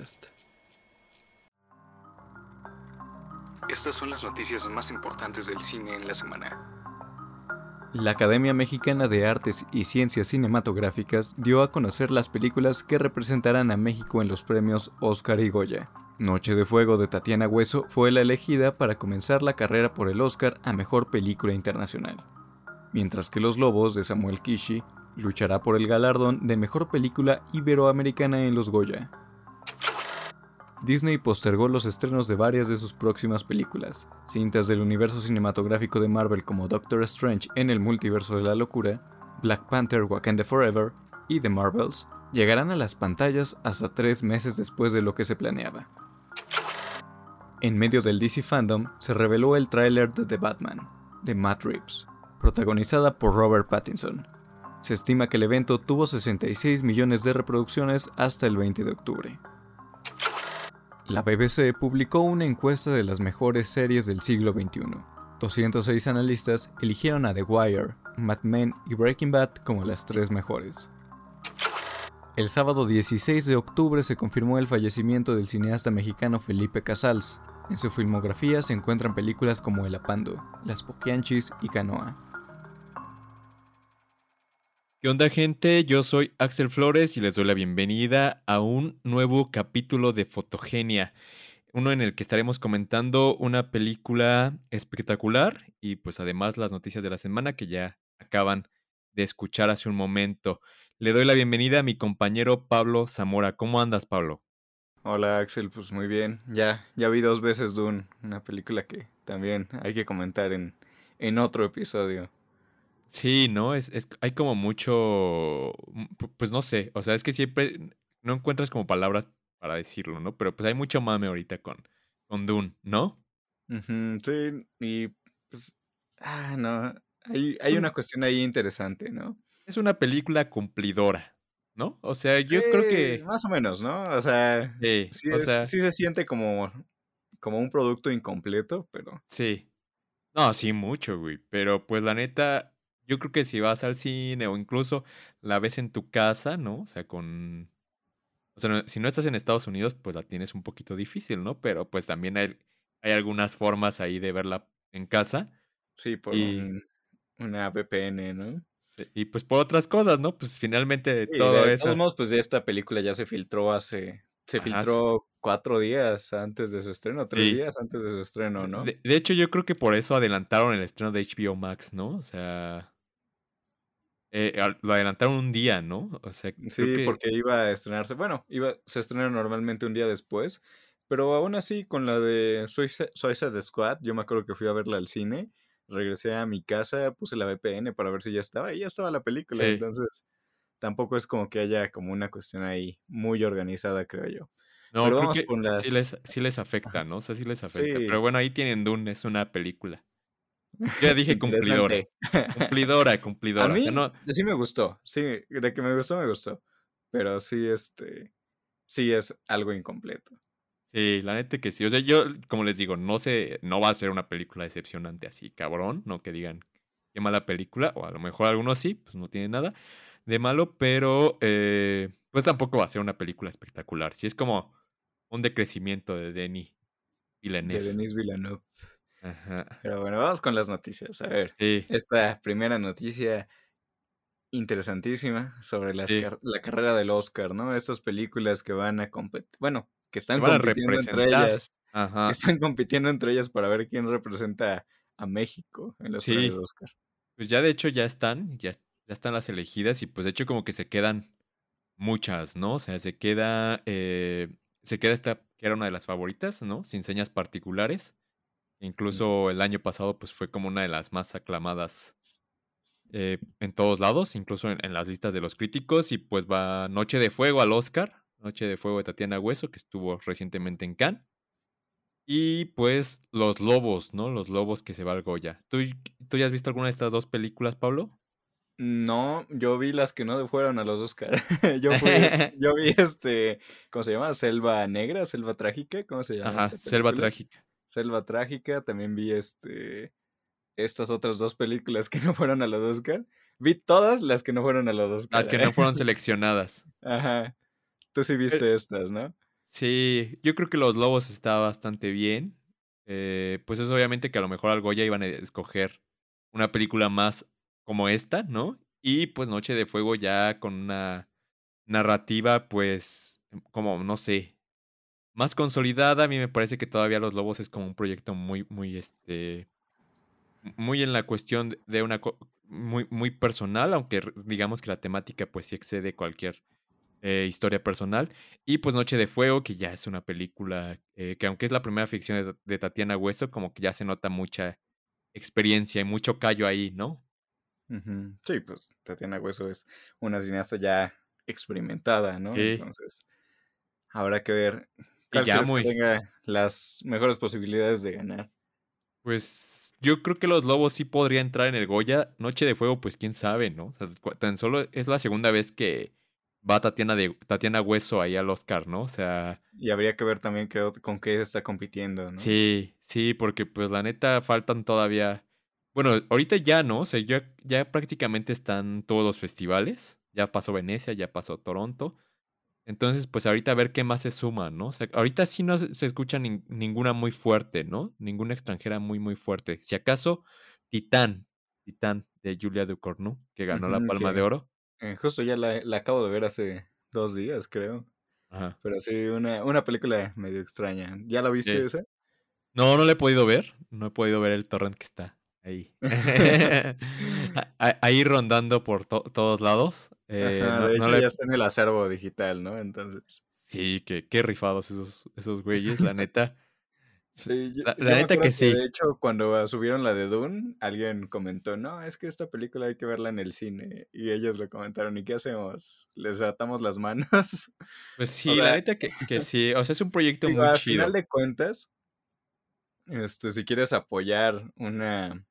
Podcast. Estas son las noticias más importantes del cine en la semana. La Academia Mexicana de Artes y Ciencias Cinematográficas dio a conocer las películas que representarán a México en los premios Oscar y Goya. Noche de Fuego de Tatiana Hueso fue la elegida para comenzar la carrera por el Oscar a Mejor Película Internacional, mientras que Los Lobos de Samuel Kishi luchará por el galardón de Mejor Película Iberoamericana en los Goya. Disney postergó los estrenos de varias de sus próximas películas. Cintas del universo cinematográfico de Marvel como Doctor Strange en el multiverso de la locura, Black Panther Wakanda Forever y The Marvels llegarán a las pantallas hasta tres meses después de lo que se planeaba. En medio del DC Fandom se reveló el tráiler de The Batman, de Matt Reeves, protagonizada por Robert Pattinson. Se estima que el evento tuvo 66 millones de reproducciones hasta el 20 de octubre. La BBC publicó una encuesta de las mejores series del siglo XXI. 206 analistas eligieron a The Wire, Mad Men y Breaking Bad como las tres mejores. El sábado 16 de octubre se confirmó el fallecimiento del cineasta mexicano Felipe Casals. En su filmografía se encuentran películas como El Apando, Las Poquianchis y Canoa. ¿Qué onda gente? Yo soy Axel Flores y les doy la bienvenida a un nuevo capítulo de Fotogenia, uno en el que estaremos comentando una película espectacular y pues además las noticias de la semana que ya acaban de escuchar hace un momento. Le doy la bienvenida a mi compañero Pablo Zamora. ¿Cómo andas, Pablo? Hola Axel, pues muy bien. Ya, ya vi dos veces Dune, una película que también hay que comentar en, en otro episodio. Sí, ¿no? Es, es, hay como mucho, mm, pues no sé, o sea, es que siempre no encuentras como palabras para decirlo, ¿no? Pero pues hay mucho mame ahorita con, con Dune, ¿no? sí, y pues, ah, no, hay, hay una cuestión ahí interesante, ¿no? Es una película cumplidora, ¿no? O sea, yo creo que... Más o menos, ¿no? O sea, sí, sí, sí se siente como, como un producto incompleto, pero... Sí. No, sí, mucho, güey. Pero pues la neta, yo creo que si vas al cine o incluso la ves en tu casa, ¿no? O sea, con... O sea, si no estás en Estados Unidos, pues la tienes un poquito difícil, ¿no? Pero pues también hay, hay algunas formas ahí de verla en casa. Sí, por una VPN, ¿no? Y pues por otras cosas, ¿no? Pues finalmente todo de eso. Todos modos, pues esta película ya se filtró hace. Se filtró cuatro días antes de su estreno, tres días antes de su estreno, ¿no? de, hecho, yo creo que por eso adelantaron el estreno de HBO Max, ¿no? O sea. Eh, lo adelantaron un día, ¿no? O sea, sí, porque iba a estrenarse. Bueno, iba, se estrena normalmente un día después. Pero aún así, con la de Suicide Squad, yo me acuerdo que fui a verla al cine. Regresé a mi casa, puse la VPN para ver si ya estaba. Y ya estaba la película. Entonces, tampoco es como que haya como una cuestión ahí muy organizada, creo yo. No, pero creo que con las... sí, les, sí les afecta, ¿no? O sea, sí les afecta. Pero bueno, ahí tienen Dune, es una película. Ya dije cumplidora. cumplidora, cumplidora. A mí sí me gustó. Sí, de que me gustó, me gustó. Pero sí, este. Sí es algo incompleto. Sí, la neta que sí. O sea, yo, como les digo, no sé, no va a ser una película decepcionante así, cabrón. No que digan qué mala película, o a lo mejor algunos sí, pues no tiene nada de malo, pero eh, pues tampoco va a ser una película espectacular. Sí es como un decrecimiento de Denis Villeneuve. De Denis Villeneuve. Pero bueno, vamos con las noticias. A ver, esta primera noticia interesantísima sobre la carrera del Oscar, ¿no? Estas películas que van a competir, bueno, que están compitiendo entre ellas, que están compitiendo entre ellas para ver quién representa a México en los premios Oscar. Pues ya de hecho ya están, ya, ya están las elegidas y pues de hecho como que se quedan muchas, ¿no? O sea, se queda, eh, se queda esta que era una de las favoritas, ¿no? Sin señas particulares. Incluso el año pasado pues fue como una de las más aclamadas eh, en todos lados, incluso en, las listas de los críticos. Y pues va Noche de Fuego al Oscar, Noche de Fuego de Tatiana Hueso, que estuvo recientemente en Cannes. Y pues Los Lobos, ¿no? Los Lobos que se va al Goya. ¿Tú, ¿Tú ya has visto alguna de estas dos películas, Pablo? No, yo vi las que no fueron a los Oscar. yo, yo vi este, ¿cómo se llama? Selva Negra, Selva Trágica, ¿cómo se llama? Ajá, Selva Trágica. Selva Trágica, también vi este estas otras dos películas que no fueron a los Oscar. Vi todas las que no fueron a los Oscar. Las que no fueron seleccionadas. Ajá. Tú sí viste estas, ¿no? Sí, yo creo que Los Lobos está bastante bien. Eh, pues es obviamente que a lo mejor al Goya iban a escoger una película más como esta, ¿no? Y pues Noche de Fuego ya con una narrativa, pues, como, no sé, más consolidada. A mí me parece que todavía Los Lobos es como un proyecto muy, muy, este, muy en la cuestión de una, muy, muy personal, aunque digamos que la temática pues sí excede cualquier eh, historia personal. Y pues Noche de Fuego, que ya es una película eh, que aunque es la primera ficción de, Tatiana Hueso, como que ya se nota mucha experiencia y mucho callo ahí, ¿no? Sí, pues Tatiana Hueso es una cineasta ya experimentada, ¿no? Entonces, habrá que ver cuál ya tenga las mejores posibilidades de ganar. Pues yo creo que los Lobos sí podría entrar en el Goya. Noche de Fuego, pues quién sabe, ¿no? O sea, tan solo es la segunda vez que va Tatiana, de, Tatiana Hueso ahí al Oscar, ¿no? O sea... Y habría que ver también con qué está compitiendo, ¿no? Sí, sí, porque pues la neta faltan todavía... Bueno, ahorita ya, ¿no? O sea, ya, ya prácticamente están todos los festivales. Ya pasó Venecia, ya pasó Toronto. Entonces, pues ahorita a ver qué más se suma, ¿no? O sea, ahorita sí no se escucha ninguna muy fuerte, ¿no? Ninguna extranjera muy, muy fuerte. Si acaso, Titán, Titán de Julia Ducournau, que ganó la Palma de Oro. Eh, justo ya la, acabo de ver hace dos días, creo. Ajá. Pero sí, una, una película medio extraña. ¿Ya la viste esa? No, no la he podido ver. No he podido ver el torrent que está ahí. ahí rondando por todos lados. Eh, de hecho, ya está en el acervo digital, ¿no? Entonces. Sí, que qué rifados esos, esos güeyes, la neta. Sí, la, neta que, sí. De hecho, cuando subieron la de Dune, alguien comentó, no, es que esta película hay que verla en el cine. Y ellos le comentaron, ¿y qué hacemos? ¿Les atamos las manos? Pues sí, la neta que, que, sí. O sea, es un proyecto muy chido. Al final de cuentas, este, si quieres apoyar una,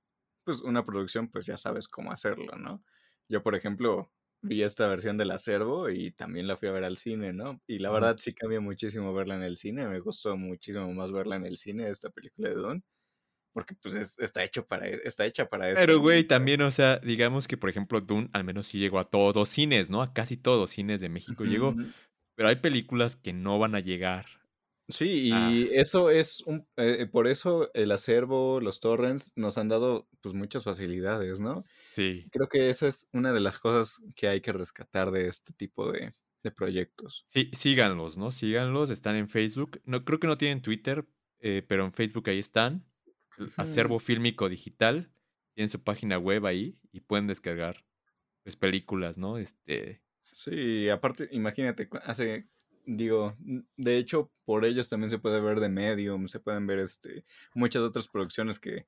pues, una producción, pues ya sabes cómo hacerlo, ¿no? Yo, por ejemplo, vi esta versión del acervo y también la fui a ver al cine, ¿no? Y la verdad sí cambia muchísimo verla en el cine, me gustó muchísimo más verla en el cine, esta película de Don, porque pues está, hecho para, e, está hecha para eso. Pero güey, también, o sea, digamos que por ejemplo Dune al menos sí llegó a todos los cines, ¿no? A casi todos los cines de México llegó, pero hay películas que no van a llegar. Sí, y eso es un, eh, por eso el acervo, los torrents nos han dado pues muchas facilidades, ¿no? Sí. Creo que esa es una de las cosas que hay que rescatar de este tipo de, proyectos. Sí, síganlos, ¿no? Síganlos, están en Facebook. No, creo que no tienen Twitter, eh, pero en Facebook ahí están. Acervo Fílmico Digital. Tienen su página web ahí y pueden descargar pues, películas, ¿no? Este. Sí, aparte, imagínate, hace, digo, de hecho, por ellos también se puede ver de Medium, se pueden ver este muchas otras producciones que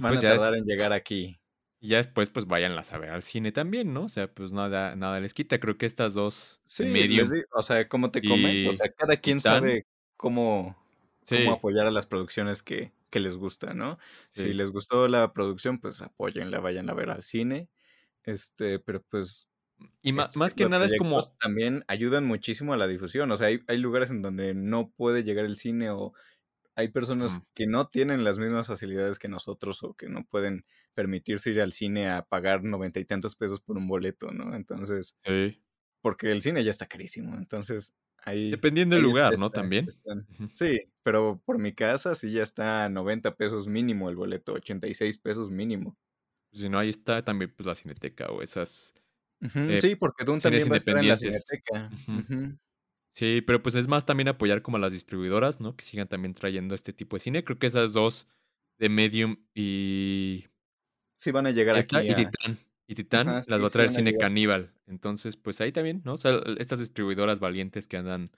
van pues, a tardar en llegar aquí. Y ya después, pues váyanlas a ver al cine también, ¿no? O sea, pues nada, nada les quita. Creo que estas dos. Sí, o sea, como te comento, o sea, cada quien sabe cómo, cómo apoyar a las producciones que, que les gusta, ¿no? Si les gustó la producción, pues apóyenla, vayan a ver al cine. Este, pero pues. Y más, más que nada es como. También ayudan muchísimo a la difusión. O sea, hay, hay lugares en donde no puede llegar el cine o hay personas que no tienen las mismas facilidades que nosotros o que no pueden permitirse ir al cine a pagar noventa y tantos pesos por un boleto, ¿no? Entonces, porque el cine ya está carísimo, entonces ahí... Dependiendo del lugar, ¿no? También. sí, pero por mi casa sí ya está a 90 pesos mínimo el boleto, 86 pesos mínimo. Si no, ahí está también pues la cineteca o esas... Eh, sí, porque Dune también va a estar en la cineteca. Sí, pero pues es más también apoyar como a las distribuidoras, ¿no? Que sigan también trayendo este tipo de cine. Creo que esas dos de Medium y... Sí, van a llegar aquí. Y Titán. Y Titán las va a traer cine caníbal. Entonces, pues ahí también, ¿no? O sea, estas distribuidoras valientes que andan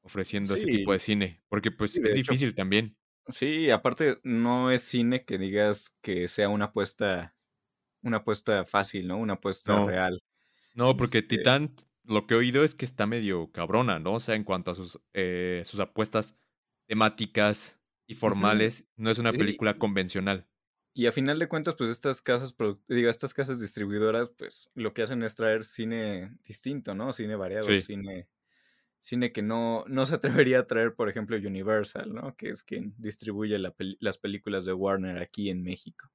ofreciendo ese tipo de cine. Porque pues es difícil también. Sí, aparte no es cine que digas que sea una apuesta, una apuesta fácil, ¿no? Una apuesta real. No, porque este Titán lo que he oído es que está medio cabrona, ¿no? O sea, en cuanto a sus, eh, sus apuestas temáticas y formales, no es una película convencional. Y a final de cuentas, pues estas casas, diga, estas casas distribuidoras, pues lo que hacen es traer cine distinto, ¿no? Cine variado, cine, cine que no, no se atrevería a traer, por ejemplo, Universal, ¿no? Que es quien distribuye las películas de Warner aquí en México.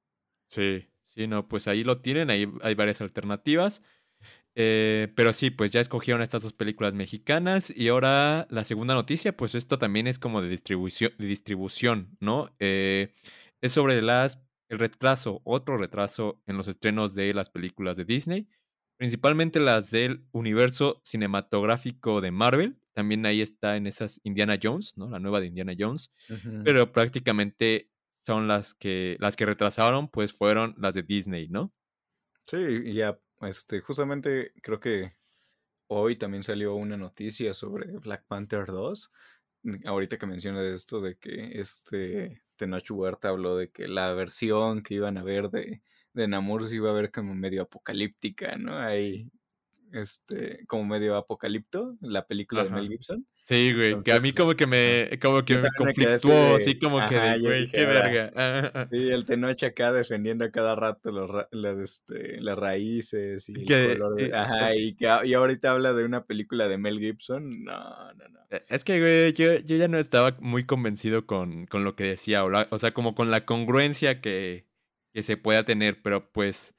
Sí, sí, no, pues ahí lo tienen, ahí hay varias alternativas. Eh, pero sí, pues ya escogieron estas dos películas mexicanas y ahora la segunda noticia, pues esto también es como de distribución, de distribución ¿no? Eh, es sobre las, el retraso, otro retraso en los estrenos de las películas de Disney, principalmente las del universo cinematográfico de Marvel. También ahí está en esas Indiana Jones, ¿no? La nueva de Indiana Jones. Pero prácticamente son las que, las que retrasaron, pues fueron las de Disney, ¿no? Sí, y ya este, justamente creo que hoy también salió una noticia sobre Black Panther 2. Mm, ahorita que mencionas esto de que este Tenoch Huerta habló de que la versión que iban a ver de, de Namor se iba a ver como medio apocalíptica, ¿no? Ahí, este, como medio apocalipto, la película de Mel Gibson. Sí, güey, que a mí como que me, como que me conflictuó, así como que de, güey, qué verga. Sí, el Tenoch acá defendiendo a cada rato los, las, este, las raíces y el color de, Ajá, y, que, y ahorita habla de una película de Mel Gibson, no, no, no. E, es que, güey, yo, yo ya no estaba muy convencido con, con lo que decía, o, sea, como con la congruencia que, que se pueda tener, pero pues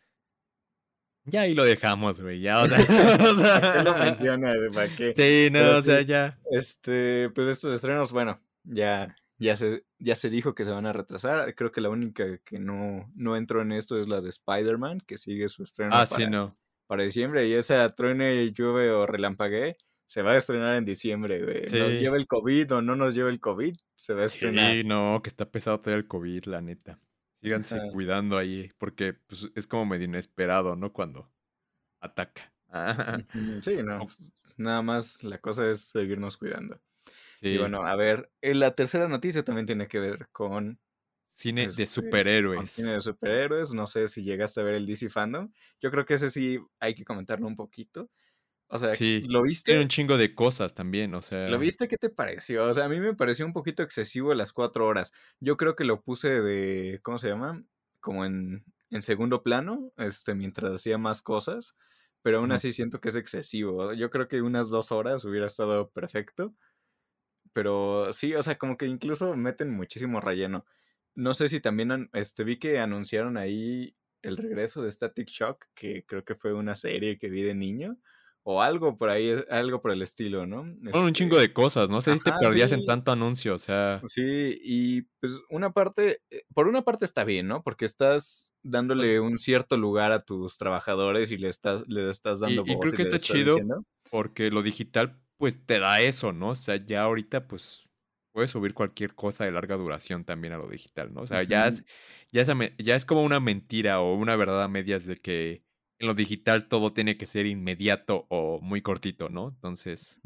ya ahí lo dejamos, güey. Ya, o sea. qué lo menciona? ¿Para qué? Sí, no, o sea, ya. Este, pues estos estrenos, bueno, ya, ya se, ya se dijo que se van a retrasar. Creo que la única que no, no entró en esto es la de Spider-Man, que sigue su estreno ah, para, sí, no. para diciembre. Y esa truene, llueve o relampagué se va a estrenar en diciembre, güey. Nos lleva el COVID o no nos lleva el COVID, se va a estrenar. Sí, no, que está pesado todavía el COVID, la neta. Síganse cuidando ahí, porque pues, es como medio inesperado, ¿no? Cuando ataca. sí, no. Nada más la cosa es seguirnos cuidando. Y bueno, a ver, eh, la tercera noticia también tiene que ver con Cine de este, superhéroes. cine de superhéroes. No sé si llegaste a ver el DC Fandom. Yo creo que ese sí hay que comentarlo un poquito. O sea, ¿lo viste? Tiene un chingo de cosas también, o sea. ¿Lo viste? ¿Qué te pareció? O sea, a mí me pareció un poquito excesivo las cuatro horas. Yo creo que lo puse de, ¿cómo se llama? Como en, en segundo plano, este, mientras hacía más cosas. Pero aún así siento que es excesivo. Yo creo que unas dos horas hubiera estado perfecto. Pero sí, o sea, como que incluso meten muchísimo relleno. No sé si también, este, vi que anunciaron ahí el regreso de Static Shock, que creo que fue una serie que vi de niño o algo por ahí, algo por el estilo, ¿no? Bueno, un chingo este de cosas, no sé si te perdías en tanto anuncio, o sea. Sí, y pues una parte, eh, por una parte está bien, ¿no? Porque estás dándole un cierto lugar a tus trabajadores y le estás, le estás dando y, y creo que está chido porque lo digital, pues te da eso, ¿no? O sea, ya ahorita, pues puedes subir cualquier cosa de larga duración también a lo digital, ¿no? O sea, ya es, ya ya es como una mentira o una verdad a medias de que en lo digital todo tiene que ser inmediato o muy cortito, ¿no? Entonces,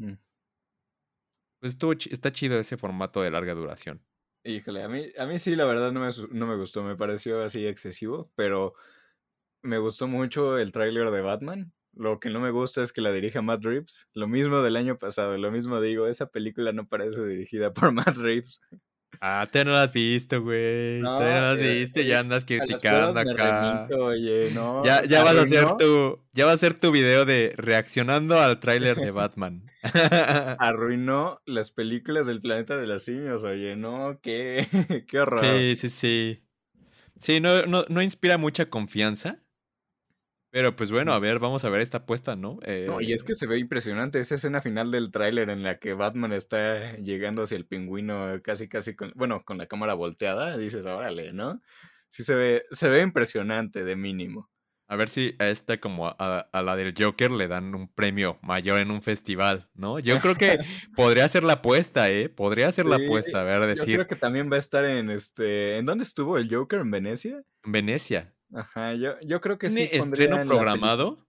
pues estuvo está chido ese formato de larga duración. Híjole, a mí, a mí sí, la verdad no me, no me gustó, me pareció así excesivo, pero me gustó mucho el tráiler de Batman. Lo que no me gusta es que la dirija Matt Reeves. Lo mismo del año pasado, lo mismo digo, esa película no parece dirigida por Matt Reeves. Ah, te no las has visto, güey. No, te no las has visto, ya andas criticando acá. oye, no. Ya, ya vas a hacer tu, ya va a ser tu video de reaccionando al tráiler de Batman. Arruinó las películas del planeta de los simios, oye, no, qué, qué horror. Sí, sí, sí. Sí, no, no, no inspira mucha confianza. Pero pues bueno, a ver, vamos a ver esta apuesta, ¿no? no, y es que se ve impresionante esa escena final del tráiler en la que Batman está llegando hacia el pingüino casi, casi con, bueno, con la cámara volteada, dices, órale, ¿no? Sí se ve, se ve impresionante de mínimo. A ver si a esta como a, a, la del Joker le dan un premio mayor en un festival, ¿no? Yo creo que podría ser la apuesta, ¿eh? Podría ser la apuesta, a ver, decir. Yo creo que también va a estar en este, ¿en dónde estuvo el Joker? ¿En Venecia? En Venecia. Ajá, yo, yo creo que sí. estreno programado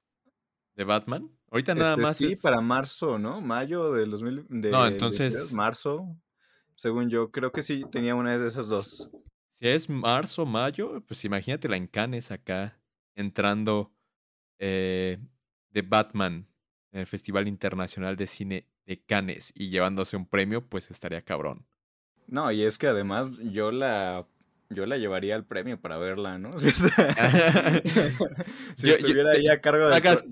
de Batman? Ahorita nada este, más. Sí, para marzo, ¿no? Mayo del 2000. De, no, entonces. marzo. Según yo, creo que sí tenía una de esas dos. Si es marzo, mayo, pues imagínate la encanes acá entrando eh, de Batman en el Festival Internacional de Cine de Cannes y llevándose un premio, pues estaría cabrón. No, y es que además yo la yo la llevaría al premio para verla, ¿no? Si, estuviera ahí a cargo de, pagas,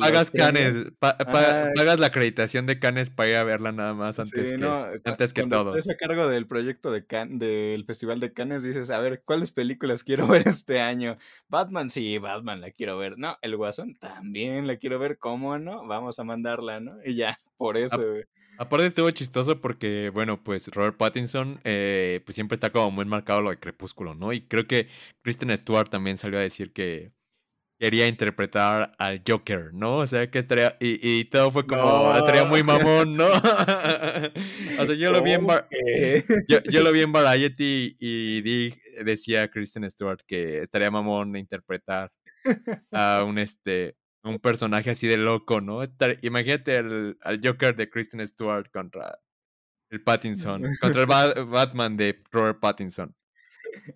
pagas Canes, pagas la acreditación de Canes para ir a verla nada más antes que, no, antes que todo. estés a cargo del proyecto de Can del Festival de Canes, dices, a ver, ¿cuáles películas quiero ver este año? Batman, sí, Batman la quiero ver. No, El Guasón también la quiero ver, ¿cómo no? Vamos a mandarla, ¿no? Y ya, por eso, Aparte estuvo chistoso porque, bueno, pues Robert Pattinson eh, pues siempre está como muy marcado lo de Crepúsculo, ¿no? Y creo que Kristen Stewart también salió a decir que quería interpretar al Joker, ¿no? O sea, que estaría... Y, todo fue como... Estaría muy mamón, ¿no? o sea, yo lo vi en... yo, lo vi en Variety y, decía Kristen Stewart que estaría mamón interpretar a un este un personaje así de loco, ¿no? Imagínate al Joker de Kristen Stewart contra el Pattinson, contra el Batman de Robert Pattinson.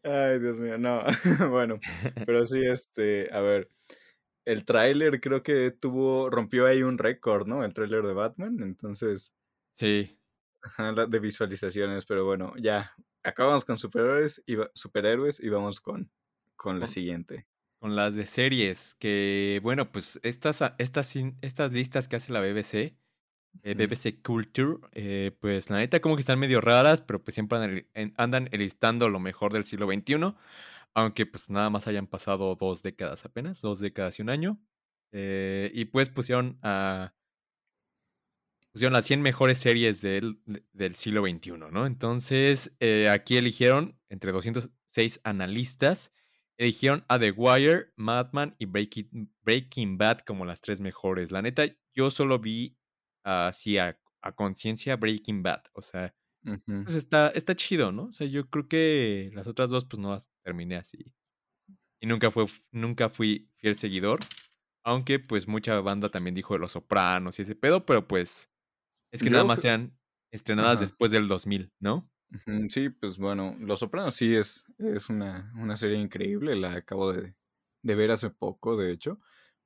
Ay, Dios mío, no. bueno, pero sí, este, a ver, el tráiler creo que tuvo, rompió ahí un récord, ¿no? El tráiler de Batman, entonces. Sí. de visualizaciones, pero bueno, ya, acabamos con superhéroes y, superhéroes y vamos con, con la siguiente con las de series, que bueno, pues estas, estas, estas listas que hace la BBC, eh, BBC Culture, eh, pues la neta como que están medio raras, pero pues siempre andan, andan enlistando lo mejor del siglo XXI, aunque pues nada más hayan pasado dos décadas apenas, dos décadas y un año. Eh, y pues pusieron a... Pusieron las 100 mejores series del, del siglo XXI, ¿no? Entonces, aquí eligieron entre 206 analistas eligieron a The Wire, Madman y Breaking, Breaking Bad como las tres mejores. La neta, yo solo vi así a, conciencia Breaking Bad. O sea, pues está, está chido, ¿no? O sea, yo creo que las otras dos, pues no las terminé así. Y nunca, fue, nunca fui fiel seguidor. Aunque, pues, mucha banda también dijo de Los Sopranos y ese pedo, pero pues es que nada más sean estrenadas después del 2000, ¿no? Sí, pues bueno, Los Sopranos sí es, es una, una serie increíble, la acabo de, de ver hace poco, de hecho,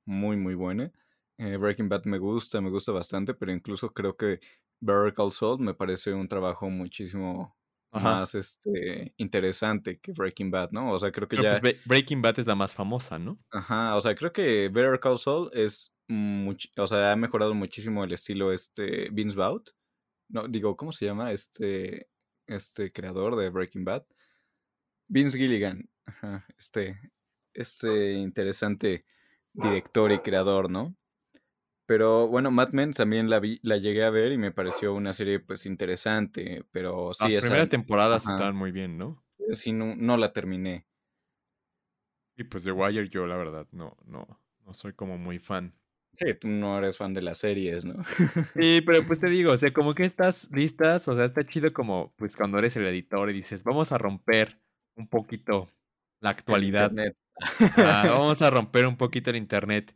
muy, muy buena. Eh, Breaking Bad me gusta, me gusta bastante, pero incluso creo que Better Call Saul me parece un trabajo muchísimo más este interesante que Breaking Bad, ¿no? O sea, creo que ya... Pues, Breaking Bad es la más famosa, ¿no? Ajá, o sea, creo que Better Call Saul es... o sea, ha mejorado muchísimo el estilo este Vince Vaughn. No, digo, ¿cómo se llama? Este este creador de Breaking Bad. Vince Gilligan, este, este interesante director y creador, ¿no? Pero bueno, Mad Men también la vi, la llegué a ver y me pareció una serie pues interesante, pero sí Las primeras temporadas estaban muy bien, ¿no? Sí, no, no la terminé. Y pues The Wire yo la verdad no, no, no soy como muy fan. Sí, tú no eres fan de las series, ¿no? Sí, pero pues te digo, o sea, como que estas listas, o sea, está chido como, pues cuando eres el editor y dices, vamos a romper un poquito la actualidad. vamos a romper un poquito el internet.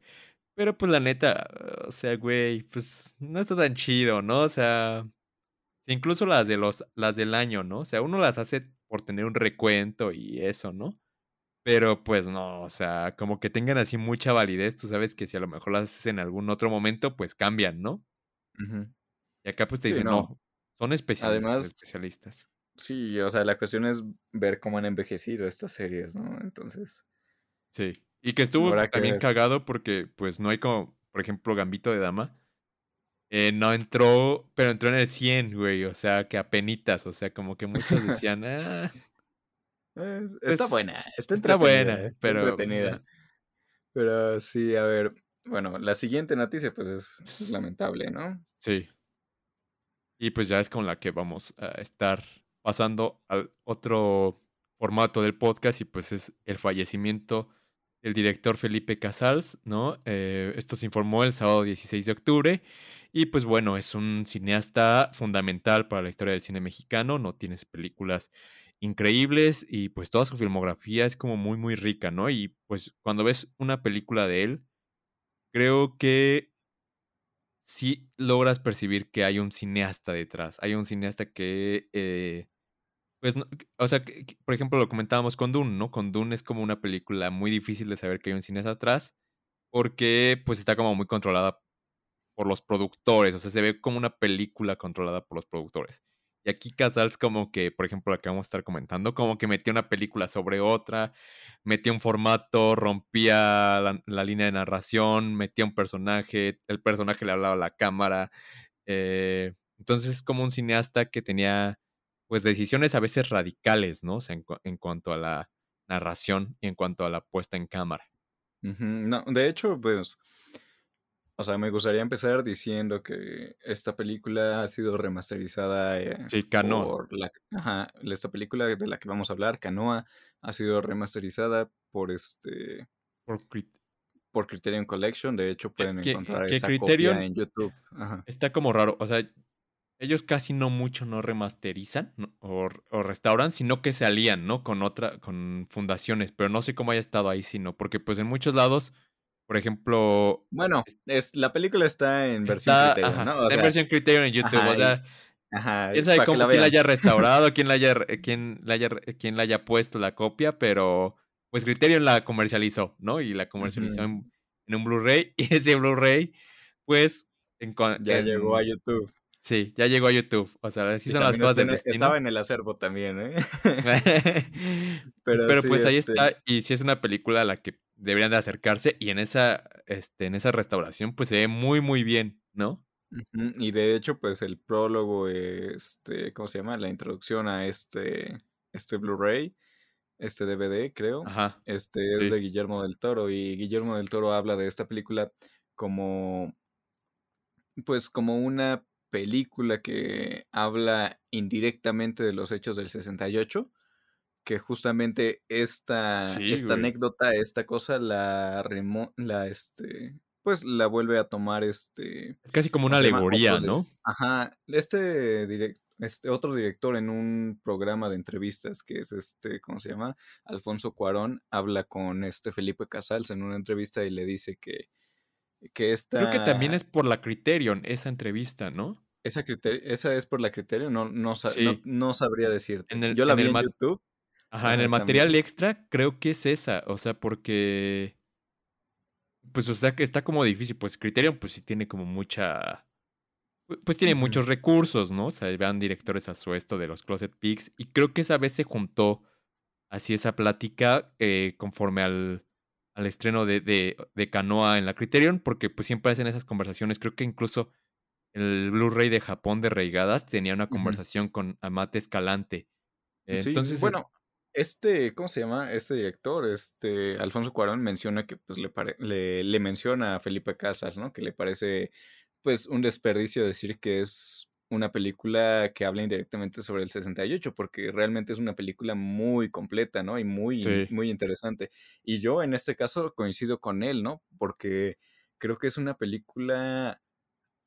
Pero pues la neta, o sea, güey, pues no está tan chido, ¿no? O sea, incluso las de los, las del año, ¿no? O sea, uno las hace por tener un recuento y eso, ¿no? Pero pues no, o sea, como que tengan así mucha validez, tú sabes que si a lo mejor las haces en algún otro momento, pues cambian, ¿no? Y acá pues te dicen, no. son especialistas. Además, especialistas. Sí, o sea, la cuestión es ver cómo han envejecido estas series, ¿no? Entonces. Sí. Y que estuvo también cagado porque, pues, no hay como, por ejemplo, Gambito de Dama. Eh, no entró, pero entró en el 100, güey. O sea, que apenitas. O sea, como que muchos decían, ah, está buena, está, buena, pero entretenida. Pero sí, a ver, bueno, la siguiente noticia pues es, lamentable, ¿no? Sí. Y pues ya es con la que vamos a estar pasando al otro formato del podcast y pues es el fallecimiento del director Felipe Casals, ¿no? Eh, esto se informó el sábado 16 de octubre y pues bueno, es un cineasta fundamental para la historia del cine mexicano, no tienes películas increíbles y pues toda su filmografía es como muy, muy rica, ¿no? Y pues cuando ves una película de él, creo que sí logras percibir que hay un cineasta detrás, hay un cineasta que, eh, pues, o sea, por ejemplo, lo comentábamos con Dune, ¿no? Con Dune es como una película muy difícil de saber que hay un cineasta atrás, porque pues está como muy controlada por los productores, o sea, se ve como una película controlada por los productores. Y aquí Casals como que, por ejemplo, la que vamos a estar comentando, como que metía una película sobre otra, metía un formato, rompía la, línea de narración, metía un personaje, el personaje le hablaba a la cámara. Eh, entonces es como un cineasta que tenía pues decisiones a veces radicales, ¿no? O sea, en, cuanto a la narración y en cuanto a la puesta en cámara. No, de hecho, pues o sea, me gustaría empezar diciendo que esta película ha sido remasterizada eh, sí, Canoa. por la, ajá, esta película de la que vamos a hablar, Canoa, ha sido remasterizada por este por, por Criterion Collection. De hecho, pueden encontrar esa copia en YouTube. Está como raro, o sea, ellos casi no mucho no remasterizan o, o, restauran, sino que se alían, ¿no? Con otra, con fundaciones, pero no sé cómo haya estado ahí, sino porque pues en muchos lados por ejemplo. Bueno, es, la película está en versión Criterion, ¿no? está en versión Criterion en YouTube. o sea, ajá, quién sabe cómo, quién la haya restaurado, quién la haya, quién la haya, quién la haya puesto la copia, pero pues Criterion la comercializó, ¿no? Y la comercializó en, un Blu-ray. Y ese Blu-ray, pues. ya llegó a YouTube. Sí, ya llegó a YouTube. O sea, así son las cosas de Estaba en el acervo también, ¿eh? pero, pues ahí este está. Y si es una película a la que deberían de acercarse. Y en esa, este, en esa restauración, pues se ve muy, muy bien, ¿no? Y de hecho, pues el prólogo, este, ¿cómo se llama? La introducción a este, este Blu-ray, este DVD, creo. Ajá. Este es de Guillermo del Toro. Y Guillermo del Toro habla de esta película como, pues como una película que habla indirectamente de los hechos del 68, que justamente esta, esta anécdota, esta cosa, la, remo la, este, pues la vuelve a tomar este... Casi como una alegoría, ¿no? Ajá, este, este otro director en un programa de entrevistas que es este, ¿cómo se llama? Alfonso Cuarón, habla con este Felipe Casals en una entrevista y le dice que, que esta... Creo que también es por la Criterion esa entrevista, ¿no? Esa, esa es por la criterio, no, no, no, sabría decirte. Yo la vi en YouTube. Ajá, en el material extra creo que es esa, o sea, porque... Pues, o sea, que está como difícil, pues Criterion pues sí tiene como mucha... Pues tiene muchos recursos, ¿no? O sea, vean directores a su esto de los Closet Pigs y creo que esa vez se juntó así esa plática eh, conforme al, al estreno de, de, de, Canoa en la Criterion, porque pues siempre hacen esas conversaciones, creo que incluso el Blu-ray de Japón de Reigadas tenía una conversación con Amate Escalante. Entonces, bueno, este, ¿cómo se llama? Este director, este, Alfonso Cuarón menciona que pues le, le, menciona a Felipe Casas, ¿no? Que le parece pues un desperdicio decir que es una película que habla indirectamente sobre el 68, porque realmente es una película muy completa, ¿no? Y muy, muy interesante. Y yo en este caso coincido con él, ¿no? Porque creo que es una película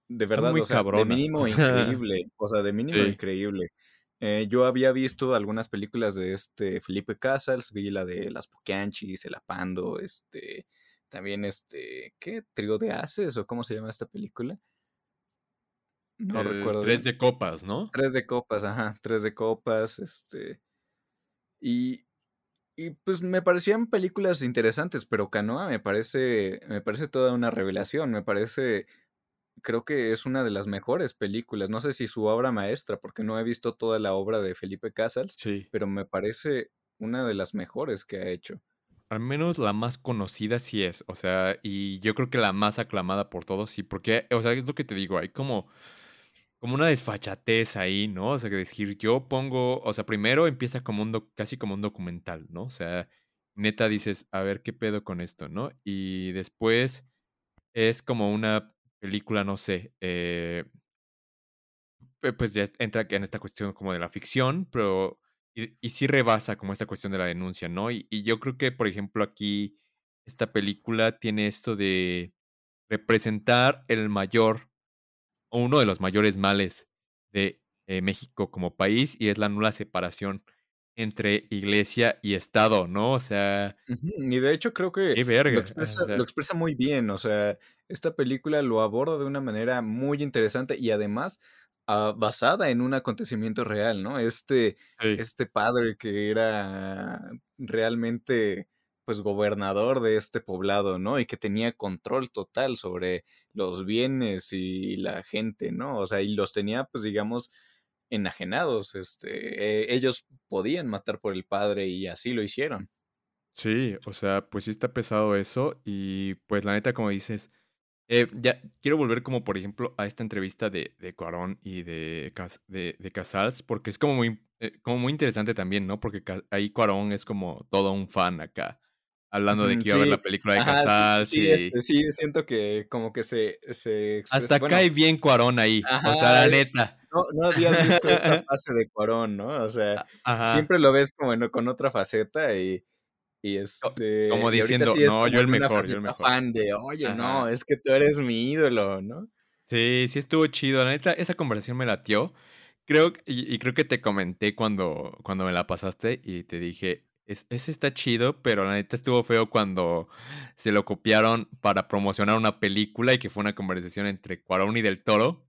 de verdad, o sea, de mínimo increíble, o sea, de mínimo increíble. Eh, yo había visto algunas películas de este Felipe Casals, vi la de Las Pocanchis, El Apando, este, también este, ¿qué? Trío de Haces o cómo se llama esta película? No recuerdo. Tres de copas, ¿no? Tres de copas, ajá, tres de copas, este. Y, y pues me parecían películas interesantes, pero Canoa me parece, me parece toda una revelación, me parece creo que es una de las mejores películas. No sé si su obra maestra, porque no he visto toda la obra de Felipe Casals, sí. pero me parece una de las mejores que ha hecho. Al menos la más conocida sí es, o sea, y yo creo que la más aclamada por todos, sí, porque, o sea, es lo que te digo, hay como, como una desfachatez ahí, ¿no? O sea, que decir, yo pongo, o sea, primero empieza como un, casi como un documental, ¿no? O sea, neta dices, a ver qué pedo con esto, ¿no? Y después es como una película, no sé, eh, pues ya entra en esta cuestión como de la ficción, pero y, y sí rebasa como esta cuestión de la denuncia, ¿no? Y, yo creo que, por ejemplo, aquí esta película tiene esto de representar el mayor o uno de los mayores males de eh, México como país y es la nula separación entre iglesia y Estado, ¿no? O sea... Y de hecho creo que lo, expresa, lo, expresa, muy bien, o sea, esta película lo aborda de una manera muy interesante y además uh, basada en un acontecimiento real, ¿no? Este, este padre que era realmente pues gobernador de este poblado, ¿no? Y que tenía control total sobre los bienes y la gente, ¿no? O sea, y los tenía pues digamos enajenados, este, eh, ellos podían matar por el padre y así lo hicieron. Sí, o sea, pues sí está pesado eso y pues la neta, como dices, eh, ya quiero volver como por ejemplo a esta entrevista de, de Cuarón y de, de, de Casals, porque es como muy, eh, como muy interesante también, ¿no? Porque ahí Cuarón es como todo un fan acá, hablando de que iba a ver la película de Casals. Sí, este, sí, siento que como que se... se Hasta cae bien Cuarón ahí, o sea, la neta. No, no había visto esta fase de Cuarón, ¿no? O sea, siempre lo ves como con otra faceta y y este. Como diciendo, no, yo el mejor, yo el mejor. fan de, oye, no, es que tú eres mi ídolo, ¿no? Sí, sí estuvo chido. La neta, esa conversación me latió. Creo, y, creo que te comenté cuando, cuando me la pasaste y te dije, ese está chido, pero la neta estuvo feo cuando se lo copiaron para promocionar una película y que fue una conversación entre Cuarón y Del Toro.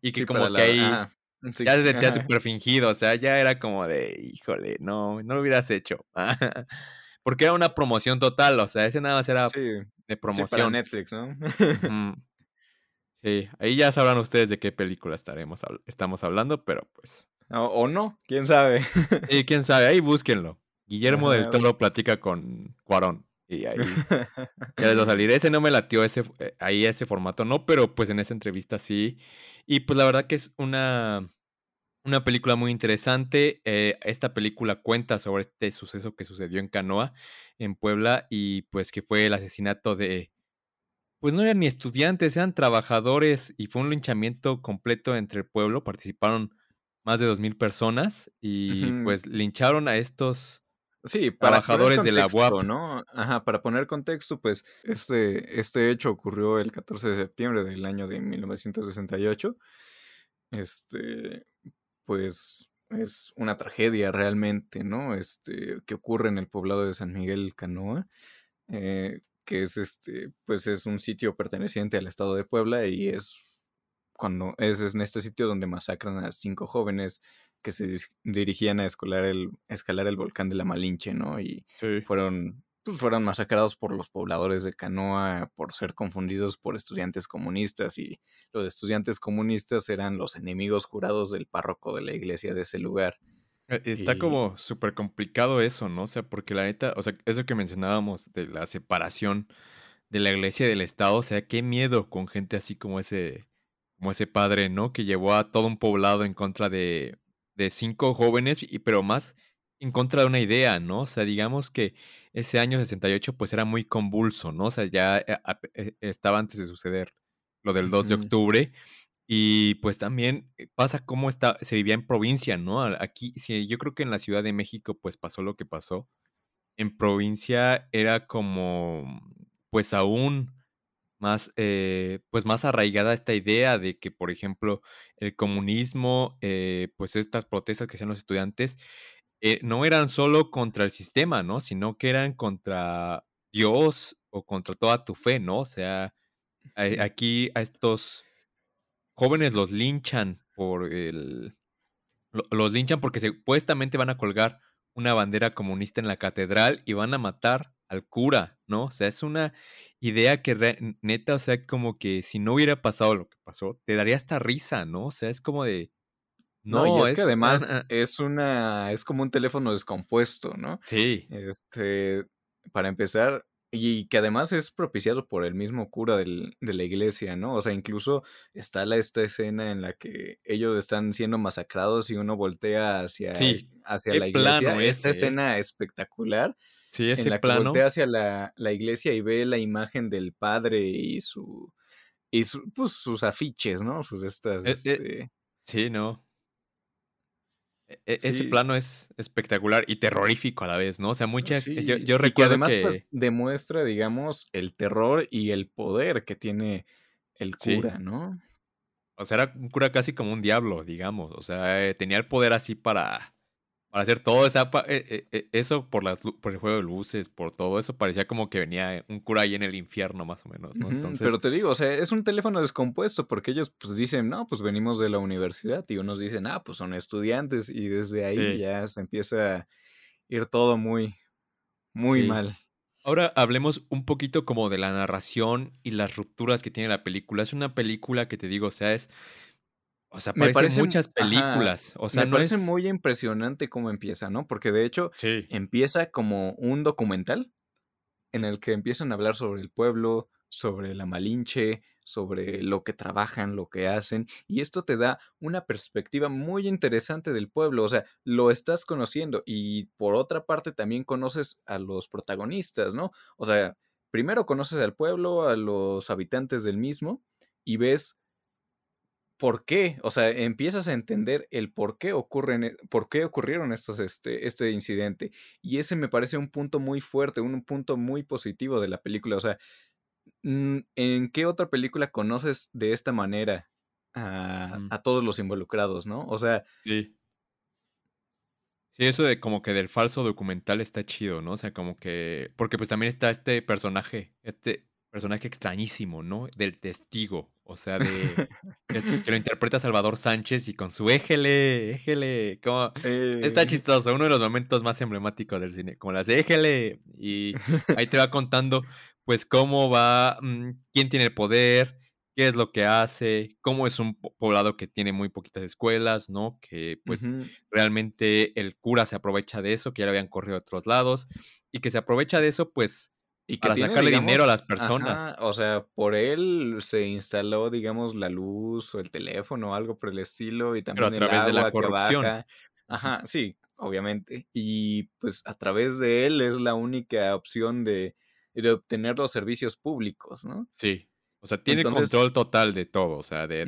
Y que como que ahí ya se sentía súper fingido, o sea, ya era como de, híjole, no, no lo hubieras hecho. Porque era una promoción total, o sea, ese nada más era de promoción. Sí, para Netflix, ¿no? sí, ahí ya sabrán ustedes de qué película estaremos, estamos hablando, pero pues. O, no, quién sabe. sí, quién sabe, ahí búsquenlo. Guillermo del Toro platica con Cuarón. Y ahí ya les va a salir. Ese no me latió ese, eh, ahí ese formato, no, pero pues en esa entrevista sí. Y pues la verdad que es una, una película muy interesante. Eh, esta película cuenta sobre este suceso que sucedió en Canoa, en Puebla, y pues que fue el asesinato de, pues no eran ni estudiantes, eran trabajadores, y fue un linchamiento completo entre el pueblo. Participaron más de dos mil personas y pues lincharon a estos sí, trabajadores de la UAP. ¿no? Ajá, para poner contexto, pues este, este hecho ocurrió el 14 de septiembre del año de 1968. Este, pues es una tragedia realmente, ¿no? Este, que ocurre en el poblado de San Miguel Canoa, eh, que es este, pues es un sitio perteneciente al estado de Puebla y es cuando es, en este sitio donde masacran a cinco jóvenes que se dirigían a escalar el, escalar el volcán de la Malinche, ¿no? Y fueron pues, fueron masacrados por los pobladores de Canoa por ser confundidos por estudiantes comunistas y los estudiantes comunistas eran los enemigos jurados del párroco de la iglesia de ese lugar. E, está como súper complicado eso, ¿no? O sea, porque la neta, o sea, eso que mencionábamos de la separación de la iglesia y del Estado, o sea, qué miedo con gente así como ese, como ese padre, ¿no? Que llevó a todo un poblado en contra de, de cinco jóvenes, y, pero más en contra de una idea, ¿no? O sea, digamos que ese año 68 pues era muy convulso, ¿no? O sea, ya eh, eh, estaba antes de suceder lo del 2 de octubre y pues también eh, pasa cómo está, se vivía en provincia, ¿no? Aquí, sí, yo creo que en la Ciudad de México pues pasó lo que pasó. En provincia era como pues aún más, pues más arraigada esta idea de que, por ejemplo, el comunismo, pues estas protestas que hacían los estudiantes, eh, no eran solo contra el sistema, ¿no? Sino que eran contra Dios o contra toda tu fe, ¿no? O sea, aquí a estos jóvenes los linchan por el... Los linchan porque supuestamente van a colgar una bandera comunista en la catedral y van a matar al cura, ¿no? O sea, es una idea que neta, o sea, como que si no hubiera pasado lo que pasó, te daría hasta risa, ¿no? O sea, es como de, no, y es, que además es una, es como un teléfono descompuesto, ¿no? Sí. Este, para empezar, y que además es propiciado por el mismo cura del, de la iglesia, ¿no? O sea, incluso está la, esta escena en la que ellos están siendo masacrados y uno voltea hacia, hacia la iglesia. esta ¿eh? escena espectacular. Sí, ese en la plano. Que voltea hacia la, la, iglesia y ve la imagen del padre y su y pues sus afiches, ¿no? Sus estas. E, e, este... Sí, no. E, ese plano es espectacular y terrorífico a la vez, ¿no? O sea, mucha. Yo, yo recuerdo y que además pues, demuestra, digamos, el terror y el poder que tiene el cura, ¿no? O sea, era un cura casi como un diablo, digamos. O sea, eh, tenía el poder así para para hacer todo esa, eh, eh, eh, eso por, las, por el juego de luces, por todo eso, parecía como que venía un cura ahí en el infierno, más o menos, ¿no? Entonces... Pero te digo, o sea, es un teléfono descompuesto porque ellos pues dicen, no, pues venimos de la universidad y unos dicen, ah, pues son estudiantes y desde ahí ya se empieza a ir todo muy, muy mal. Ahora hablemos un poquito como de la narración y las rupturas que tiene la película. Es una película que te digo, o sea, es O sea, Me aparece en parece, muchas ajá, películas. O sea, me no parece es. muy impresionante cómo empieza, ¿no? Porque de hecho Sí. empieza como un documental en el que empiezan a hablar sobre el pueblo, sobre la Malinche, sobre lo que trabajan, lo que hacen, y esto te da una perspectiva muy interesante del pueblo, o sea, lo estás conociendo y por otra parte también conoces a los protagonistas, ¿no? O sea, primero conoces al pueblo, a los habitantes del mismo y ves por qué, o sea, empiezas a entender el por qué ocurren, e- por qué ocurrieron estos, este, este incidente. Y ese me parece un punto muy fuerte, un punto muy positivo de la película. O sea, mm, ¿en qué otra película conoces de esta manera a, Ujú. a todos los involucrados, no? O sea, Sí. Sí, eso de como que del falso documental está chido, ¿no? O sea, como que. Porque pues también está este personaje, este personaje extrañísimo, ¿no? Del testigo. O sea, de. que, que lo interpreta Salvador Sánchez y con su éjele, éjele. Como. Está eh, chistoso, uno de los momentos más emblemáticos del cine, como las de éjele. Y ahí te va contando, pues, cómo va, mm, quién tiene el poder, qué es lo que hace, cómo es un po- poblado que tiene muy poquitas escuelas, ¿no? Que, pues, realmente el cura se aprovecha de eso, que ya lo habían corrido a otros lados, y que se aprovecha de eso, pues, Y que para tiene, sacarle dinero a las personas. ajá, o sea, por él se instaló, digamos, la luz o el teléfono o algo por el estilo, y Pero a también el través de la agua que corrupción. baja. Ajá, sí, obviamente. Y pues a través de él es la única opción de, de obtener los servicios públicos, ¿no? Sí. O sea, tiene Entonces, control total de todo, o sea, de,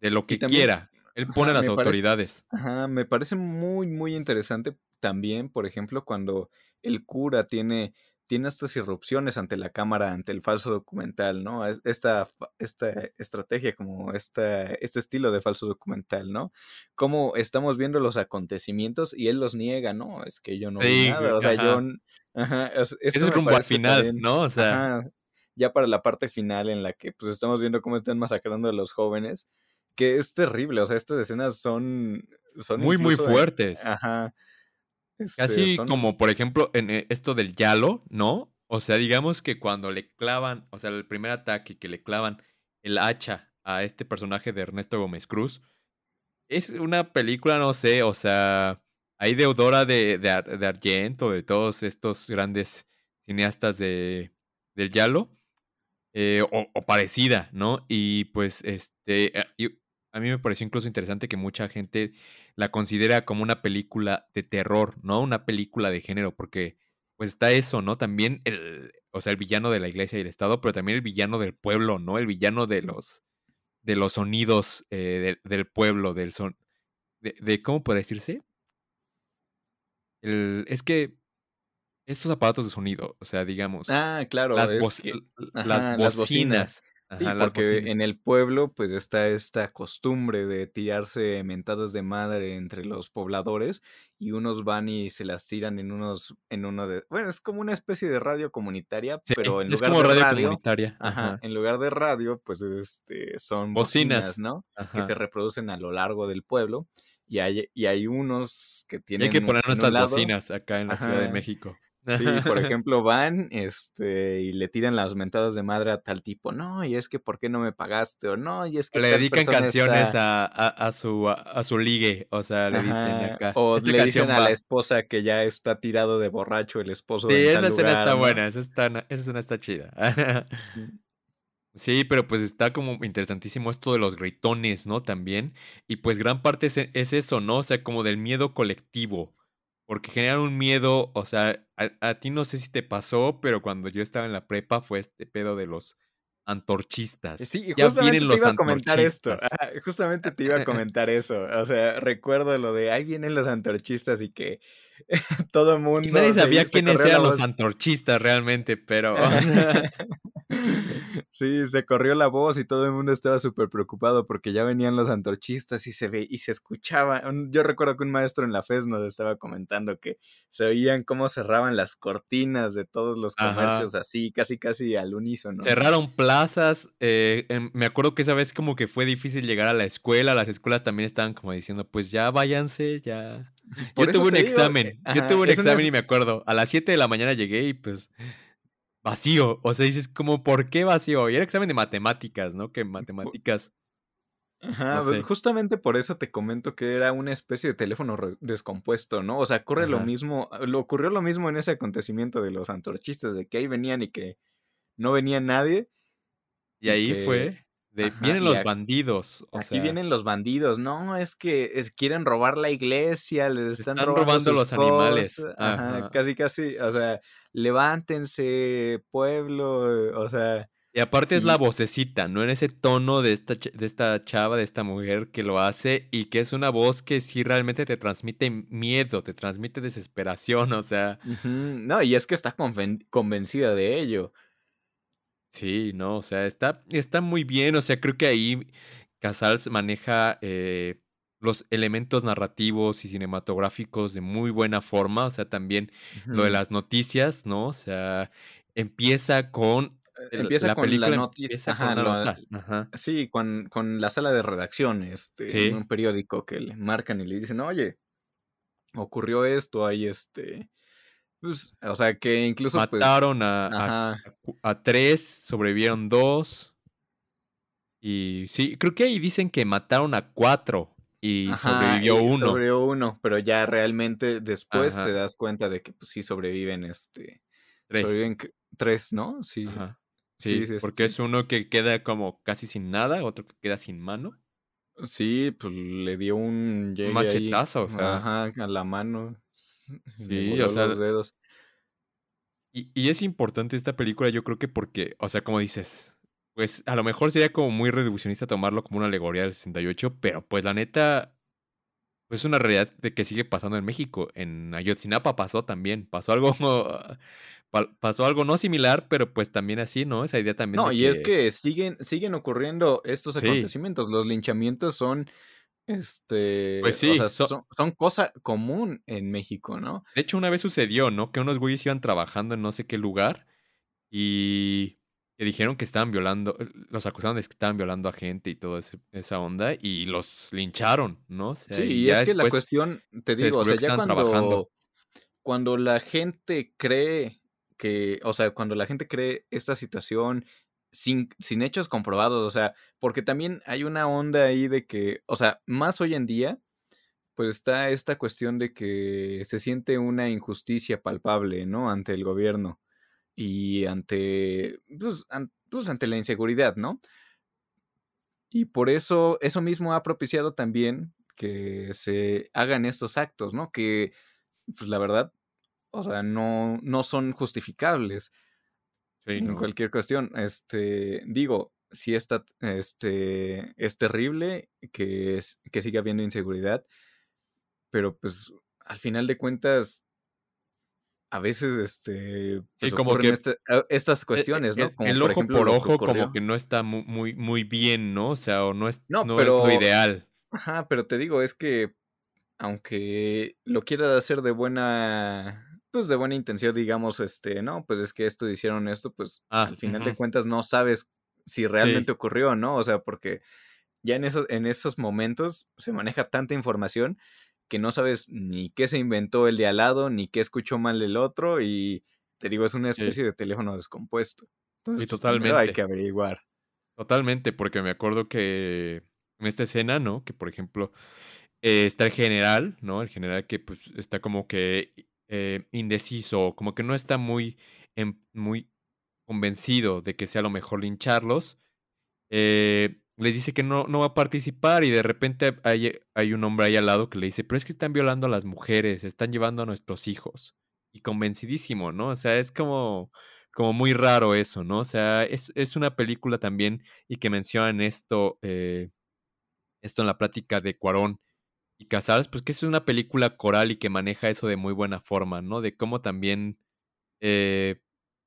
de lo que también, quiera. Él pone ajá, a las parece, autoridades. ajá, me parece muy, muy interesante también, por ejemplo, cuando el cura tiene, tiene estas irrupciones ante la cámara, ante el falso documental, ¿no? Es- Esta, esta estrategia, como esta, este estilo de falso documental, ¿no? Cómo estamos viendo los acontecimientos y él los niega, ¿no? Es que yo no vi Sí, nada, güey, o sea, yo, ajá. n- ajá, es- Eso esto es me rumbo al final, también, ¿no? O sea, ajá, ya para la parte final en la que pues estamos viendo cómo están masacrando a los jóvenes, que es terrible, o sea, estas escenas son, son muy, muy fuertes. ajá, este, Casi son, como, por ejemplo, en eh, esto del Yalo, ¿no? O sea, digamos que cuando le clavan, o sea, el primer ataque que le clavan el hacha a este personaje de Ernesto Gómez Cruz, es una película, no sé, o sea, hay deudora de, de, Ar- de Argento, de todos estos grandes cineastas de, del Yalo, eh, o, o parecida, ¿no? Y pues, este, y a mí me pareció incluso interesante que mucha gente la considera como una película de terror, ¿no? Una película de género, porque pues está eso, ¿no? También el, o sea, el villano de la iglesia y el Estado, pero también el villano del pueblo, ¿no? El villano de los, de los sonidos eh, del, del pueblo, del son, de, de, ¿cómo puede decirse? El, es que estos aparatos de sonido, o sea, digamos, ah, claro, las, que, las ajá, las bocinas. Ajá, porque en el pueblo pues está esta costumbre de tirarse mentadas de madre entre los pobladores y unos van y se las tiran en unos, en uno de, bueno, es como una especie de radio comunitaria, Sí, pero en es lugar como de radio radio, comunitaria, ajá, ajá. en lugar de radio pues este, son bocinas, Bocinas, ¿no? Que se reproducen a lo largo del pueblo y hay, y hay unos que Y hay que tienen poner nuestras lado, bocinas acá en la Ciudad de México. Sí, por ejemplo, van este, y le tiran las mentadas de madre a tal tipo, no, y es que ¿por qué no me pagaste? O no, y es que le dedican canciones está, a, a, a su, a, a su ligue, o sea, le dicen acá, o esta le dicen a la esposa que ya está tirado de borracho el esposo Sí, en tal esa escena está buena, esa, está, esa escena está chida. Mm, Sí, pero pues está como interesantísimo esto de los gritones, ¿no? También. Y pues gran parte es, es eso, ¿no? O sea, como del miedo colectivo. Porque generan un miedo, o sea, a, a ti no sé si te pasó, pero cuando yo estaba en la prepa fue este pedo de los antorchistas. Sí, Ya justamente vienen te iba a comentar esto, justamente te iba a comentar eso, o sea, recuerdo lo de ahí vienen los antorchistas y que todo el nadie mundo se, sabía quiénes eran los antorchistas realmente, pero... Sí, se corrió la voz y todo el mundo estaba súper preocupado porque ya venían los antorchistas y se ve y se escuchaba. Yo recuerdo que un maestro en la FES nos estaba comentando que se oían cómo cerraban las cortinas de todos los Ajá. comercios así, casi casi al unísono. Cerraron plazas. eh, em, me acuerdo que esa vez como que fue difícil llegar a la escuela. Las escuelas también estaban como diciendo, pues ya váyanse, ya. Por Yo tuve un digo, examen. eh, Yo tuve un una examen y me acuerdo. A las 7 de la mañana llegué y pues vacío. O sea, dices como, ¿por qué vacío? Y era examen de matemáticas, ¿no? Que matemáticas Ajá, No sé. justamente por eso te comento que era una especie de teléfono descompuesto, ¿no? O sea, ocurre lo mismo, lo ocurrió lo mismo en ese acontecimiento de los antorchistas, de que ahí venían y que no venía nadie. Y, ahí fue, de, vienen los bandidos. O aquí vienen los bandidos, no, es que es, quieren robar la iglesia, les están, robando, los animales. Ajá, casi, casi, o sea, levántense, pueblo, o sea y aparte es la vocecita, ¿no? En ese tono de esta, de esta chava, de esta mujer que lo hace y que es una voz que sí realmente te transmite miedo, te transmite desesperación, o sea. No, y es que está convencida de ello. Sí, no, o sea, está, está muy bien, o sea, creo que ahí Casals maneja eh, los elementos narrativos y cinematográficos de muy buena forma, o sea, también lo de las noticias, ¿no? O sea, empieza con empieza con la noticia. Sí, con, con, la sala de redacción, este, en un periódico que le marcan y le dicen, oye, ocurrió esto, ahí este. Pues, o sea, que incluso. Pues, Mataron a, a, tres, sobrevivieron dos. Y sí, creo que ahí dicen que mataron a cuatro y sobrevivió uno. Sobrevivió uno, pero ya realmente después te das cuenta de que pues, sí sobreviven este. Tres. Sobreviven tres, ¿no? Sí. Sí, porque es uno que queda como casi sin nada, otro que queda sin mano. Sí, pues le dio un, machetazo, o sea. Ajá, a la mano. Sí, o sea. Los dedos. Y, y, es importante esta película, yo creo que porque, o sea, como dices, pues a lo mejor sería como muy reduccionista tomarlo como una alegoría del 68, pero pues la neta, pues es una realidad de que sigue pasando en México. En Ayotzinapa pasó también, pasó algo pasó algo no similar, pero pues también así, ¿no? Esa idea también. No, y es que siguen, siguen ocurriendo estos acontecimientos. Los linchamientos son, este, pues sí, son, son, cosa común en México, ¿no? De hecho, una vez sucedió, ¿no? Que unos güeyes iban trabajando en no sé qué lugar y que dijeron que estaban violando, eh, los acusaron de que estaban violando a gente y toda esa onda y los lincharon, ¿no? sí, y, es que la cuestión, te digo, o sea, ya cuando, cuando la gente cree que, o sea, cuando la gente cree esta situación sin, sin hechos comprobados, o sea, porque también hay una onda ahí de que, o sea, más hoy en día, pues está esta cuestión de que se siente una injusticia palpable, ¿no? Ante el gobierno y ante, pues, pues ante la inseguridad, ¿no? Y por eso, eso mismo ha propiciado también que se hagan estos actos, ¿no? Que, pues la verdad, o sea, no, no son justificables en cualquier cuestión. Este, digo, si está, este, es terrible que, es, que siga habiendo inseguridad, pero pues al final de cuentas, a veces, este, pues, como que este, estas e, cuestiones, ¿no? Como el ojo por, ojo, como que no está muy, muy bien, ¿no? O sea, o no es, no, es lo ideal. Ajá, pero te digo, es que aunque lo quieras hacer de buena pues de buena intención, digamos, este, no, pues es que esto hicieron esto, pues ah, al final de cuentas no sabes si realmente ocurrió, ¿no? O sea, porque ya en esos, en esos momentos se maneja tanta información que no sabes ni qué se inventó el de al lado, ni qué escuchó mal el otro, y te digo, es una especie de teléfono descompuesto. Entonces, y pues, totalmente. hay que averiguar. Totalmente, porque me acuerdo que en esta escena, ¿no? Que por ejemplo, eh, está el general, ¿no? El general que pues está como que eh, indeciso, como que no está muy, muy convencido de que sea lo mejor lincharlos. Eh, les dice que no, no va a participar y de repente hay, hay, un hombre ahí al lado que le dice, pero es que están violando a las mujeres, están llevando a nuestros hijos. Y convencidísimo, ¿no? O sea, es como, como muy raro eso, ¿no? O sea, es, es una película también y que mencionan esto, eh, esto en la plática de Cuarón, y Casals, pues que es una película coral y que maneja eso de muy buena forma, ¿no? De cómo también eh,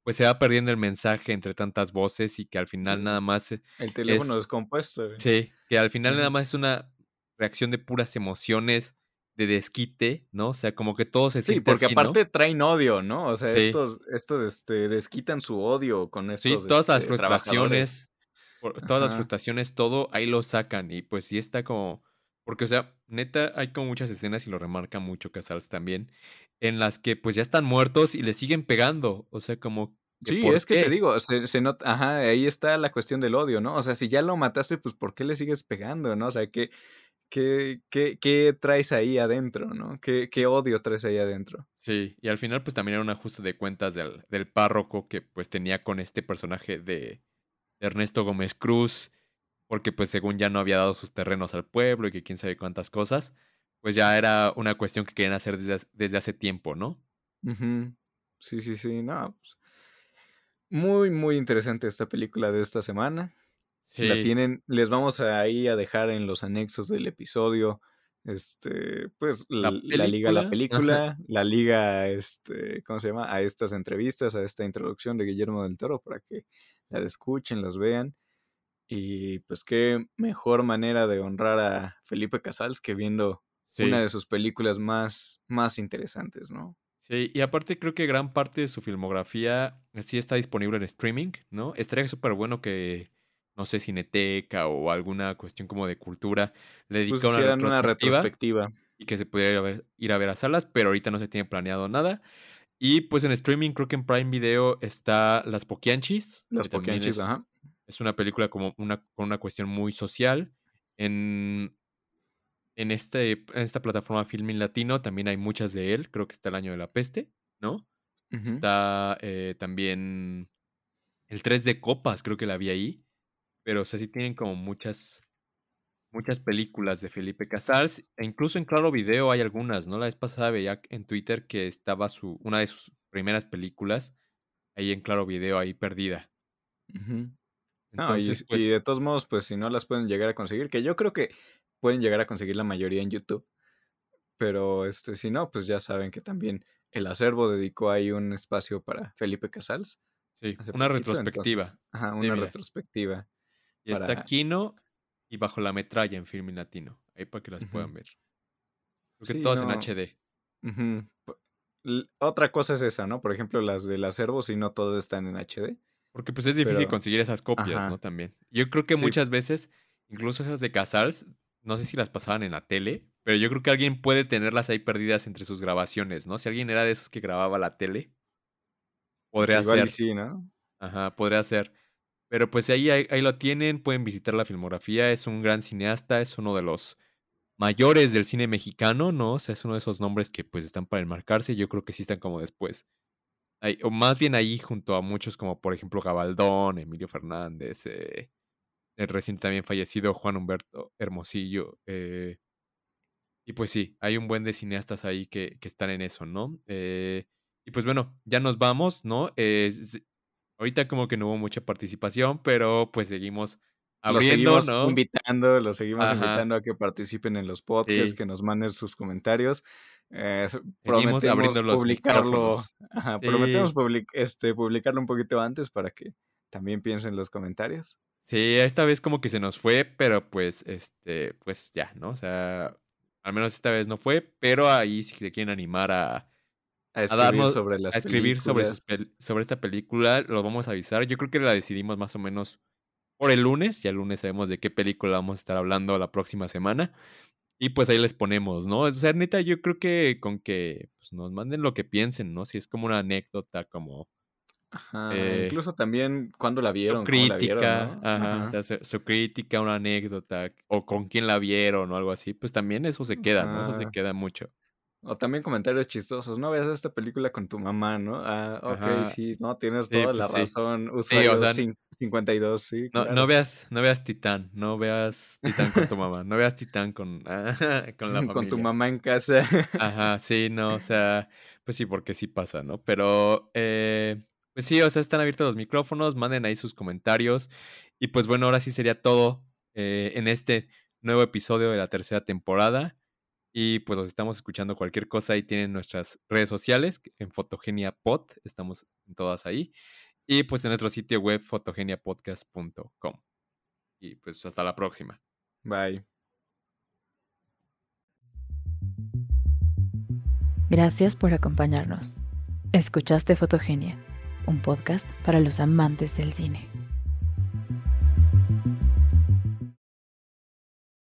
pues se va perdiendo el mensaje entre tantas voces y que al final nada más... E, el teléfono descompuesto. Sí, que al final nada más es una reacción de puras emociones, de desquite, ¿no? O sea, como que todo se Sí, porque aparte traen odio, ¿no? O sea, estos, estos este, desquitan su odio con estos. Sí, todas las este, frustraciones, todas las frustraciones, todo ahí lo sacan y pues sí está como porque, o sea, neta, hay como muchas escenas, y lo remarca mucho Casals también, en las que pues ya están muertos y le siguen pegando. O sea, como Sí, es que te digo, se, nota, ajá, ahí está la cuestión del odio, ¿no? O sea, si ya lo mataste, pues ¿por qué le sigues pegando, no? O sea, ¿qué, qué, qué, qué traes ahí adentro, no? ¿Qué, ¿Qué, odio traes ahí adentro? Sí, y al final pues también era un ajuste de cuentas del, del párroco que pues tenía con este personaje de Ernesto Gómez Cruz, porque pues según ya no había dado sus terrenos al pueblo y que quién sabe cuántas cosas, pues ya era una cuestión que querían hacer desde, desde hace tiempo, ¿no? Sí, sí, sí, no, pues muy, muy interesante esta película de esta semana. La tienen, les vamos ahí a dejar en los anexos del episodio, este, pues la, liga a la película, la liga, este, ¿cómo se llama? A estas entrevistas, a esta introducción de Guillermo del Toro para que las escuchen, las vean. Y pues qué mejor manera de honrar a Felipe Casals que viendo una de sus películas más, más interesantes, ¿no? Sí, y aparte creo que gran parte de su filmografía sí está disponible en streaming, ¿no? Estaría súper bueno que, no sé, Cineteca o alguna cuestión como de cultura le pues dedicara una, retrospectiva y que se pudiera ir a, ver, a salas, pero ahorita no se tiene planeado nada. Y pues en streaming creo que en Prime Video está Las Poquianchis. Las Poquianchis, ajá. Es una película como una, con una cuestión muy social. En en, este, en esta plataforma Filming Latino también hay muchas de él. Creo que está el año de la peste, ¿no? Está eh, también el 3 de copas, creo que la vi ahí. Pero o sea, sí tienen como muchas, muchas películas de Felipe Casals. E incluso en Claro Video hay algunas, ¿no? La vez pasada veía en Twitter que estaba su, una de sus primeras películas ahí en Claro Video, ahí perdida. Entonces, y, pues de todos modos, pues si no las pueden llegar a conseguir, que yo creo que pueden llegar a conseguir la mayoría en YouTube. Pero este, si no, pues ya saben que también el acervo dedicó ahí un espacio para Felipe Casals. Sí, una retrospectiva. ajá, una retrospectiva. Y está Kino y Bajo la Metralla en Film Latino. Ahí para que las puedan ver. Porque todas en HD. Otra cosa es esa, ¿no? Por ejemplo, las del acervo, si no todas están en HD. Porque pues es difícil conseguir esas copias, ¿no? También. Yo creo que muchas veces, incluso esas de Casals, no sé si las pasaban en la tele, pero yo creo que alguien puede tenerlas ahí perdidas entre sus grabaciones, ¿no? Si alguien era de esos que grababa la tele, podría Igual ser. sí, ¿no? Ajá, podría ser. Pero pues ahí, ahí, lo tienen, pueden visitar la filmografía, es un gran cineasta, es uno de los mayores del cine mexicano, ¿no? O sea, es uno de esos nombres que pues están para enmarcarse, yo creo que sí están como después. O más bien ahí junto a muchos como por ejemplo Gabaldón, Emilio Fernández, eh, el recién también fallecido Juan Humberto Hermosillo. Eh, y pues sí, hay un buen de cineastas ahí que, que están en eso, ¿no? Eh, y pues bueno, ya nos vamos, ¿no? ahorita como que no hubo mucha participación, pero pues seguimos abriendo, los seguimos invitando, los seguimos invitando a que participen en los podcasts, que nos manden sus comentarios. Eh, prometemos publicarlo, prometemos este, publicarlo un poquito antes para que también piensen los comentarios. Sí, esta vez como que se nos fue, pero pues, este, pues ya, ¿no? O sea, al menos esta vez no fue, pero ahí si se quieren animar a, a escribir sobre las a escribir sobre, sobre esta película, lo vamos a avisar. Yo creo que la decidimos más o menos por el lunes, ya el lunes sabemos de qué película vamos a estar hablando la próxima semana. Y pues ahí les ponemos, ¿no? O sea, neta, yo creo que con que pues, nos manden lo que piensen, ¿no? Si es como una anécdota, como Ajá, eh, incluso también cuando la vieron. Su crítica, ajá, su, crítica, una anécdota, o con quién la vieron o algo así, pues también eso se queda, ¿no? Eso se queda mucho. O también comentarios chistosos, no veas esta película con tu mamá, ¿no? Ah, ok, sí, no, tienes toda la pues razón. Usuario 52, sí. No, no, veas, no veas Titán, no veas Titán con tu mamá, no veas Titán con, con la familia. Con tu mamá en casa. Ajá, sí, no, o sea, pues sí, porque sí pasa, ¿no? Pero, eh, pues sí, o sea, están abiertos los micrófonos, manden ahí sus comentarios. Y pues bueno, ahora sí sería todo eh, en este nuevo episodio de la tercera temporada. Y pues los estamos escuchando cualquier cosa y tienen nuestras redes sociales en Fotogenia Pod, estamos en todas ahí. Y pues en nuestro sitio web fotogeniapodcast.com. Y pues hasta la próxima. Bye. Gracias por acompañarnos. Escuchaste Fotogenia un podcast para los amantes del cine.